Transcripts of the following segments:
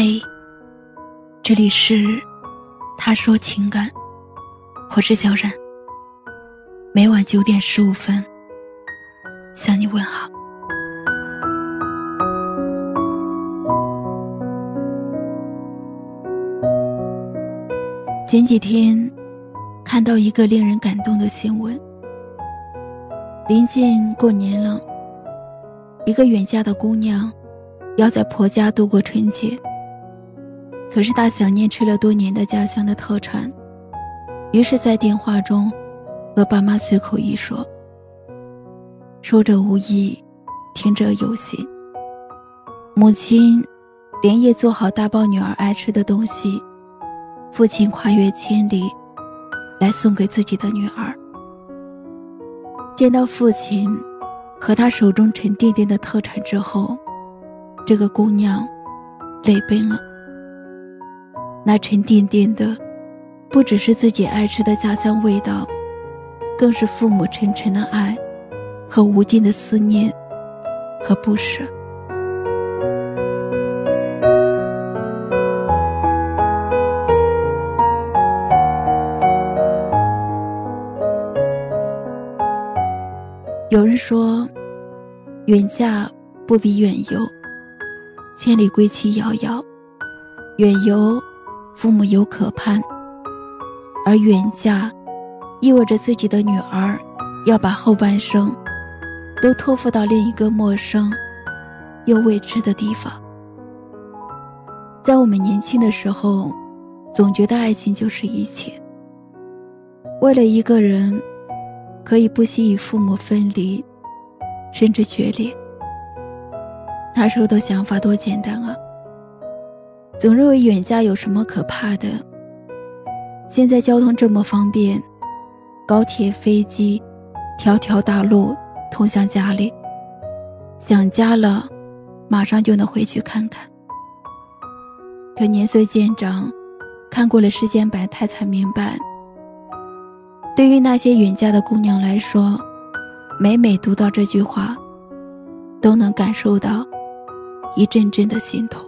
嘿，这里是他说情感，我是小冉。每晚九点十五分向你问好。前几天看到一个令人感动的新闻，临近过年了，一个远嫁的姑娘要在婆家度过春节。可是他想念吃了多年的家乡的特产，于是，在电话中和爸妈随口一说，说者无意，听者有心。母亲连夜做好大包女儿爱吃的东西，父亲跨越千里来送给自己的女儿。见到父亲和他手中沉甸甸的特产之后，这个姑娘泪奔了。那沉甸甸的，不只是自己爱吃的家乡味道，更是父母沉沉的爱，和无尽的思念和不舍。有人说，远嫁不比远游，千里归期遥遥，远游。父母有可盼，而远嫁，意味着自己的女儿要把后半生都托付到另一个陌生又未知的地方。在我们年轻的时候，总觉得爱情就是一切，为了一个人，可以不惜与父母分离，甚至决裂。那时候的想法多简单啊！总认为远嫁有什么可怕的？现在交通这么方便，高铁、飞机，条条大路通向家里。想家了，马上就能回去看看。可年岁渐长，看过了世间百态，才明白，对于那些远嫁的姑娘来说，每每读到这句话，都能感受到一阵阵的心痛。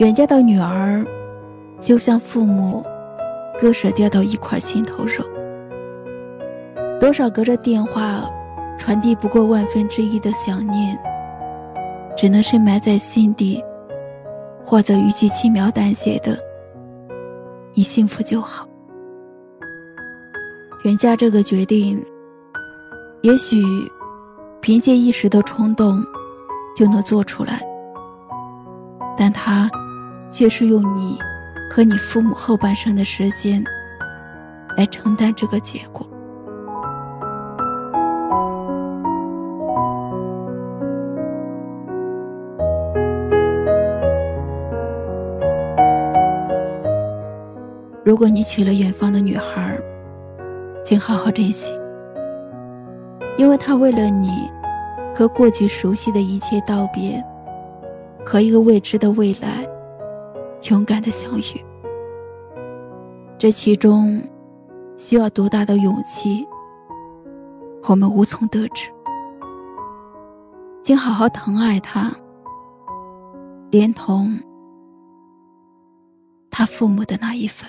远嫁的女儿，就像父母割舍掉的一块心头肉。多少隔着电话传递不过万分之一的想念，只能深埋在心底，或者一句轻描淡写的“你幸福就好”。远嫁这个决定，也许凭借一时的冲动就能做出来，但他。却是用你和你父母后半生的时间来承担这个结果。如果你娶了远方的女孩，请好好珍惜，因为她为了你和过去熟悉的一切道别，和一个未知的未来。勇敢的相遇，这其中需要多大的勇气，我们无从得知。请好好疼爱他，连同他父母的那一份。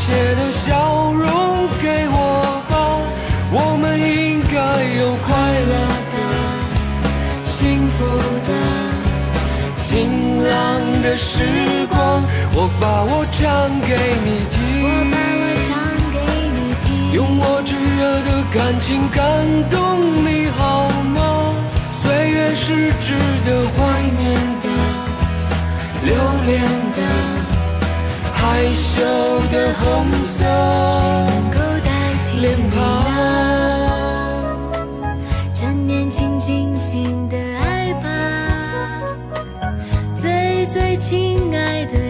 听，把你纯真无邪的笑容给我吧。我们应该有快乐的、幸福的、晴朗的时光。我把我唱给你听，我把我唱给你听，用我炙热的感情感动你好吗？岁月是值得怀念的、留恋的、害羞的红色脸庞。趁年轻，尽情的爱吧，最最亲爱的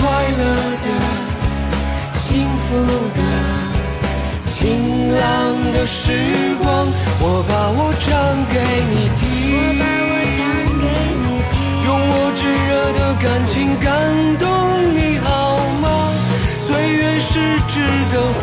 快乐的、幸福的、晴朗的时光。我把我唱给你我听，把我唱给你听，用我炙热的感情感动你好吗？岁月是值得怀